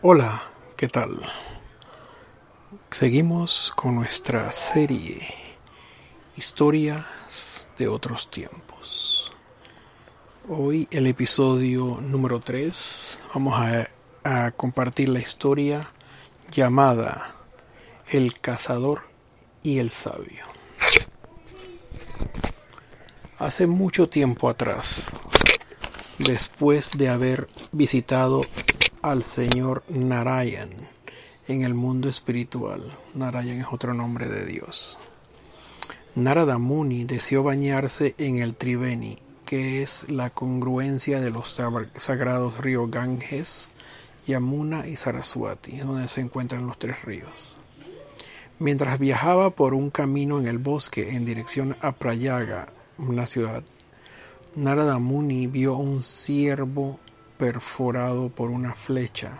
Hola, ¿qué tal? Seguimos con nuestra serie Historias de otros tiempos. Hoy el episodio número 3 vamos a, a compartir la historia llamada El cazador y el sabio. Hace mucho tiempo atrás, después de haber visitado al señor Narayan en el mundo espiritual. Narayan es otro nombre de Dios. Narada Muni deseó bañarse en el Triveni, que es la congruencia de los sagrados ríos Ganges, Yamuna y Saraswati, donde se encuentran los tres ríos. Mientras viajaba por un camino en el bosque en dirección a Prayaga, una ciudad, Narada Muni vio un ciervo perforado por una flecha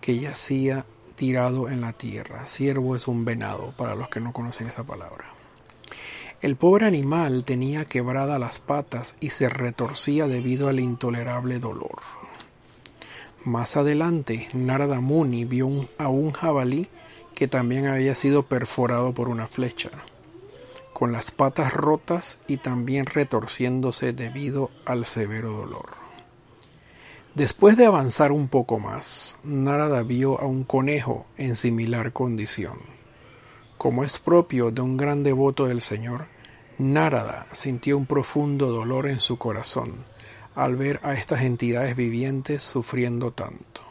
que yacía tirado en la tierra. Ciervo es un venado, para los que no conocen esa palabra. El pobre animal tenía quebradas las patas y se retorcía debido al intolerable dolor. Más adelante, Narada Muni vio a un jabalí que también había sido perforado por una flecha, con las patas rotas y también retorciéndose debido al severo dolor. Después de avanzar un poco más, Narada vio a un conejo en similar condición. Como es propio de un gran devoto del Señor, Narada sintió un profundo dolor en su corazón al ver a estas entidades vivientes sufriendo tanto.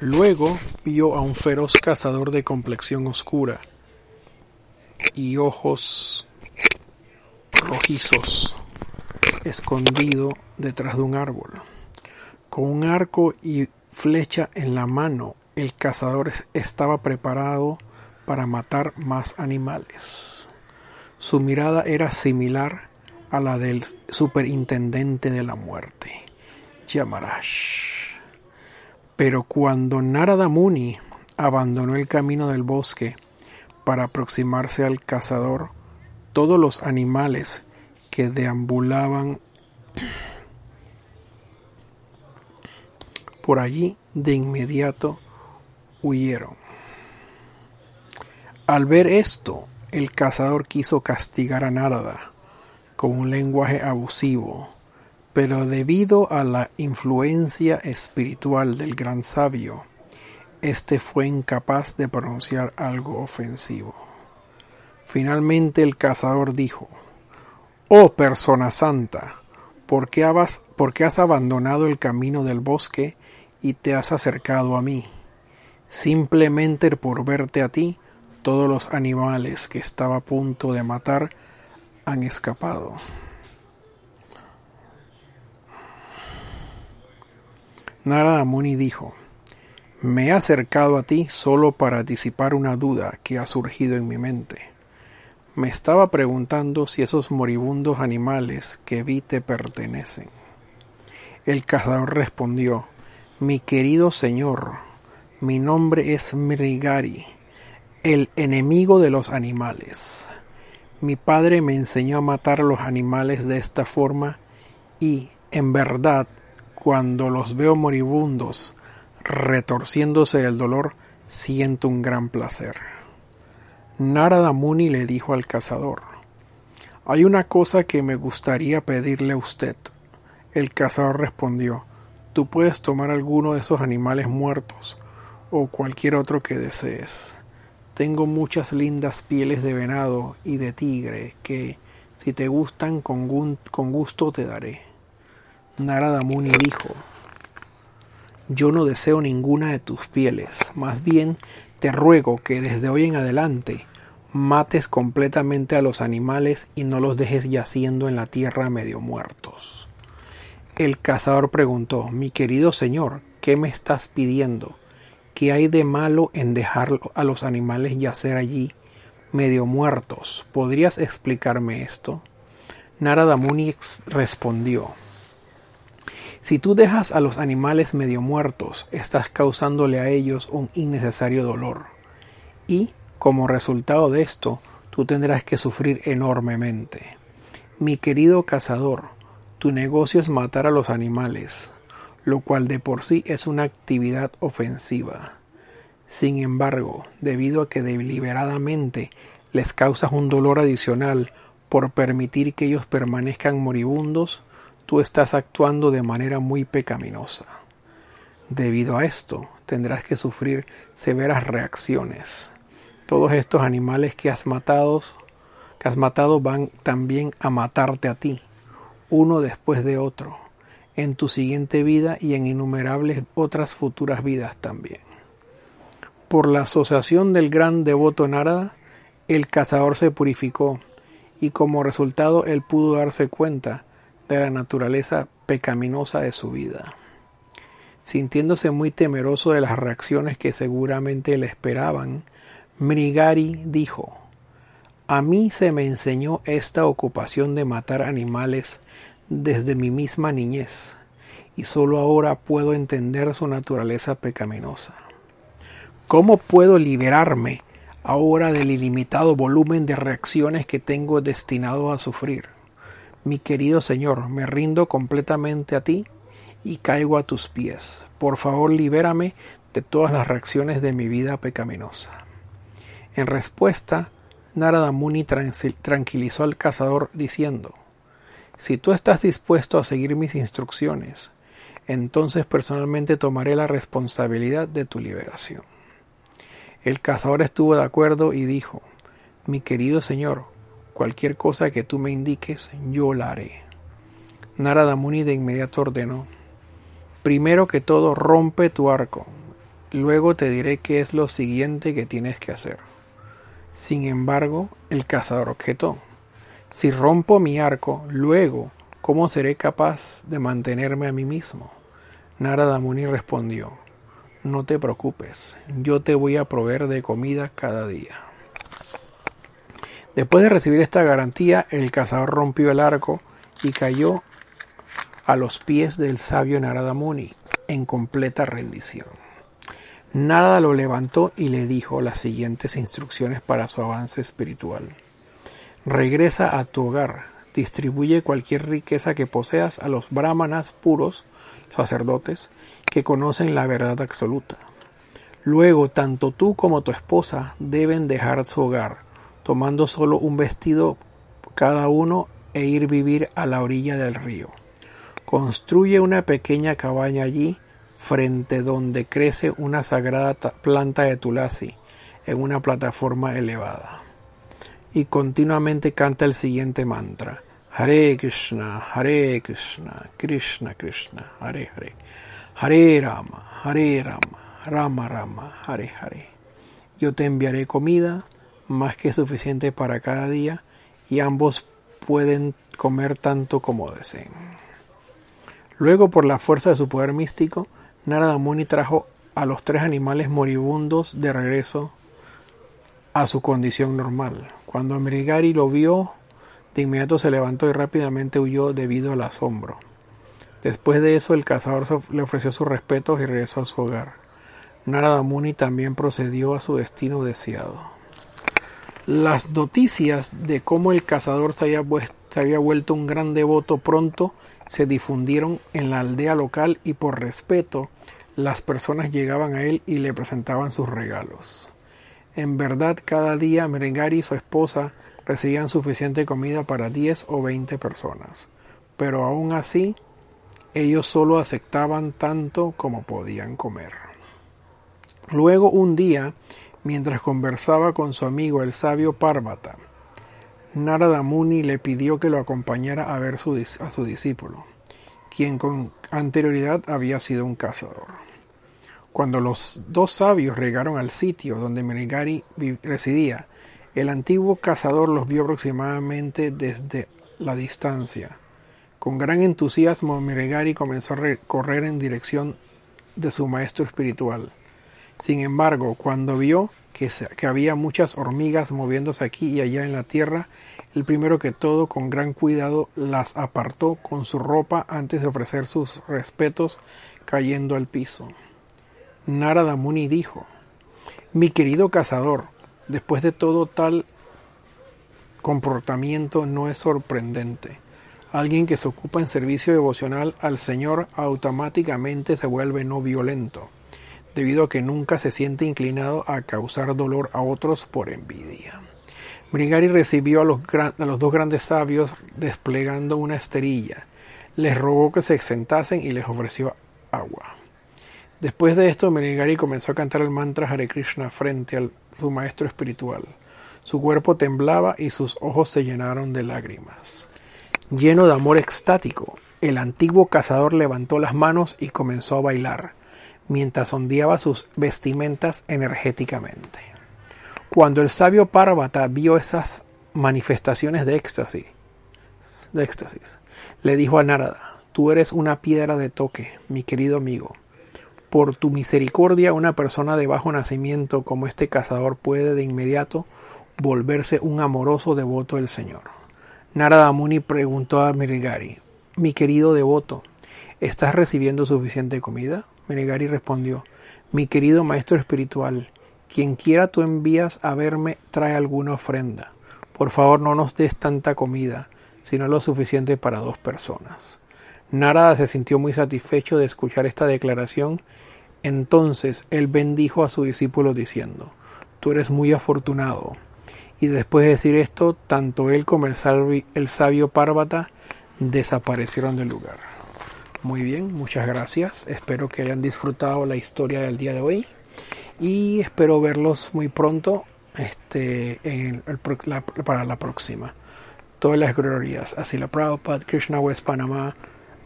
Luego vio a un feroz cazador de complexión oscura y ojos rojizos escondido detrás de un árbol. Con un arco y flecha en la mano, el cazador estaba preparado para matar más animales. Su mirada era similar a la del superintendente de la muerte, Yamarash. Pero cuando Narada Muni abandonó el camino del bosque para aproximarse al cazador, todos los animales que deambulaban por allí de inmediato huyeron. Al ver esto, el cazador quiso castigar a Narada con un lenguaje abusivo, pero debido a la influencia espiritual del gran sabio, éste fue incapaz de pronunciar algo ofensivo. Finalmente el cazador dijo Oh persona santa, ¿por qué, has, ¿por qué has abandonado el camino del bosque y te has acercado a mí? Simplemente por verte a ti, todos los animales que estaba a punto de matar han escapado. Narada Muni dijo, me he acercado a ti solo para disipar una duda que ha surgido en mi mente. Me estaba preguntando si esos moribundos animales que vi te pertenecen. El cazador respondió, Mi querido señor, mi nombre es Mrigari, el enemigo de los animales. Mi padre me enseñó a matar a los animales de esta forma y, en verdad, cuando los veo moribundos, retorciéndose del dolor, siento un gran placer. Narada Muni le dijo al cazador, Hay una cosa que me gustaría pedirle a usted. El cazador respondió, Tú puedes tomar alguno de esos animales muertos o cualquier otro que desees. Tengo muchas lindas pieles de venado y de tigre que, si te gustan, con, con gusto te daré. Narada Muni dijo, Yo no deseo ninguna de tus pieles, más bien te ruego que desde hoy en adelante mates completamente a los animales y no los dejes yaciendo en la tierra medio muertos. El cazador preguntó, Mi querido señor, ¿qué me estás pidiendo? ¿Qué hay de malo en dejar a los animales yacer allí medio muertos? ¿Podrías explicarme esto? Narada Muni respondió, si tú dejas a los animales medio muertos, estás causándole a ellos un innecesario dolor. Y, como resultado de esto, tú tendrás que sufrir enormemente. Mi querido cazador, tu negocio es matar a los animales. lo cual de por sí es una actividad ofensiva. Sin embargo, debido a que deliberadamente les causas un dolor adicional por permitir que ellos permanezcan moribundos, tú estás actuando de manera muy pecaminosa. Debido a esto, tendrás que sufrir severas reacciones. Todos estos animales que has matado, que has matado van también a matarte a ti, uno después de otro, en tu siguiente vida y en innumerables otras futuras vidas también. Por la asociación del gran devoto Narada, el cazador se purificó y como resultado él pudo darse cuenta de la naturaleza pecaminosa de su vida. Sintiéndose muy temeroso de las reacciones que seguramente le esperaban, Mrigari dijo A mí se me enseñó esta ocupación de matar animales desde mi misma niñez, y sólo ahora puedo entender su naturaleza pecaminosa. ¿Cómo puedo liberarme ahora del ilimitado volumen de reacciones que tengo destinado a sufrir? Mi querido Señor, me rindo completamente a ti y caigo a tus pies. Por favor, libérame de todas las reacciones de mi vida pecaminosa. En respuesta, Narada Muni tranquilizó al cazador diciendo, Si tú estás dispuesto a seguir mis instrucciones, entonces personalmente tomaré la responsabilidad de tu liberación. El cazador estuvo de acuerdo y dijo, Mi querido señor, cualquier cosa que tú me indiques, yo la haré. Narada Muni de inmediato ordenó, Primero que todo, rompe tu arco, luego te diré qué es lo siguiente que tienes que hacer. Sin embargo, el cazador objetó, Si rompo mi arco, luego, ¿cómo seré capaz de mantenerme a mí mismo? Narada Muni respondió, no te preocupes, yo te voy a proveer de comida cada día. Después de recibir esta garantía, el cazador rompió el arco y cayó a los pies del sabio Narada Muni en completa rendición. Narada lo levantó y le dijo las siguientes instrucciones para su avance espiritual. Regresa a tu hogar, distribuye cualquier riqueza que poseas a los brahmanas puros, sacerdotes, que conocen la verdad absoluta. Luego, tanto tú como tu esposa deben dejar su hogar, tomando solo un vestido cada uno e ir vivir a la orilla del río. Construye una pequeña cabaña allí, frente donde crece una sagrada planta de tulasi, en una plataforma elevada. Y continuamente canta el siguiente mantra. Hare Krishna, Hare Krishna, Krishna Krishna, Hare Hare. Hare Rama, Hare Rama, Rama Rama, Hare Hare. Yo te enviaré comida, más que suficiente para cada día, y ambos pueden comer tanto como deseen. Luego, por la fuerza de su poder místico, Narada Muni trajo a los tres animales moribundos de regreso a su condición normal. Cuando Mrigari lo vio, de inmediato se levantó y rápidamente huyó debido al asombro. Después de eso, el cazador le ofreció sus respetos y regresó a su hogar. Narada Muni también procedió a su destino deseado. Las noticias de cómo el cazador se había, se había vuelto un gran devoto pronto se difundieron en la aldea local y por respeto las personas llegaban a él y le presentaban sus regalos. En verdad, cada día Merengari y su esposa recibían suficiente comida para 10 o 20 personas, pero aún así ellos solo aceptaban tanto como podían comer. Luego un día, mientras conversaba con su amigo el sabio Parvata, Narada Muni le pidió que lo acompañara a ver a su discípulo, quien con anterioridad había sido un cazador. Cuando los dos sabios llegaron al sitio donde Merigari residía, el antiguo cazador los vio aproximadamente desde la distancia con gran entusiasmo, Miregari comenzó a correr en dirección de su maestro espiritual. Sin embargo, cuando vio que, había muchas hormigas moviéndose aquí y allá en la tierra, el primero que todo, con gran cuidado, las apartó con su ropa antes de ofrecer sus respetos, cayendo al piso. Narada Muni dijo, Mi querido cazador, después de todo tal comportamiento no es sorprendente. Alguien que se ocupa en servicio devocional al Señor automáticamente se vuelve no violento, debido a que nunca se siente inclinado a causar dolor a otros por envidia. Brigari recibió a los, a los dos grandes sabios desplegando una esterilla. Les rogó que se sentasen y les ofreció agua. Después de esto, Menigari comenzó a cantar el mantra Hare Krishna frente a su maestro espiritual. Su cuerpo temblaba y sus ojos se llenaron de lágrimas. Lleno de amor extático, el antiguo cazador levantó las manos y comenzó a bailar, mientras ondeaba sus vestimentas energéticamente. Cuando el sabio Parvata vio esas manifestaciones de éxtasis, le dijo a Narada, tú eres una piedra de toque, mi querido amigo. Por tu misericordia, una persona de bajo nacimiento como este cazador puede de inmediato volverse un amoroso devoto del Señor. Narada Muni preguntó a Mirigari, mi querido devoto, ¿estás recibiendo suficiente comida? Mirigari respondió, mi querido maestro espiritual, quien quiera tú envías a verme trae alguna ofrenda. Por favor no nos des tanta comida, sino lo suficiente para dos personas. Narada se sintió muy satisfecho de escuchar esta declaración. Entonces él bendijo a su discípulo diciendo, Tú eres muy afortunado. Y después de decir esto, tanto él como el sabio Párvata desaparecieron del lugar. Muy bien, muchas gracias. Espero que hayan disfrutado la historia del día de hoy y espero verlos muy pronto este, en para la próxima. Todas las glorias. Así la Prabhupada, Krishna West Panamá.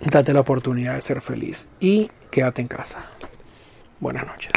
Date la oportunidad de ser feliz y quédate en casa. Buenas noches.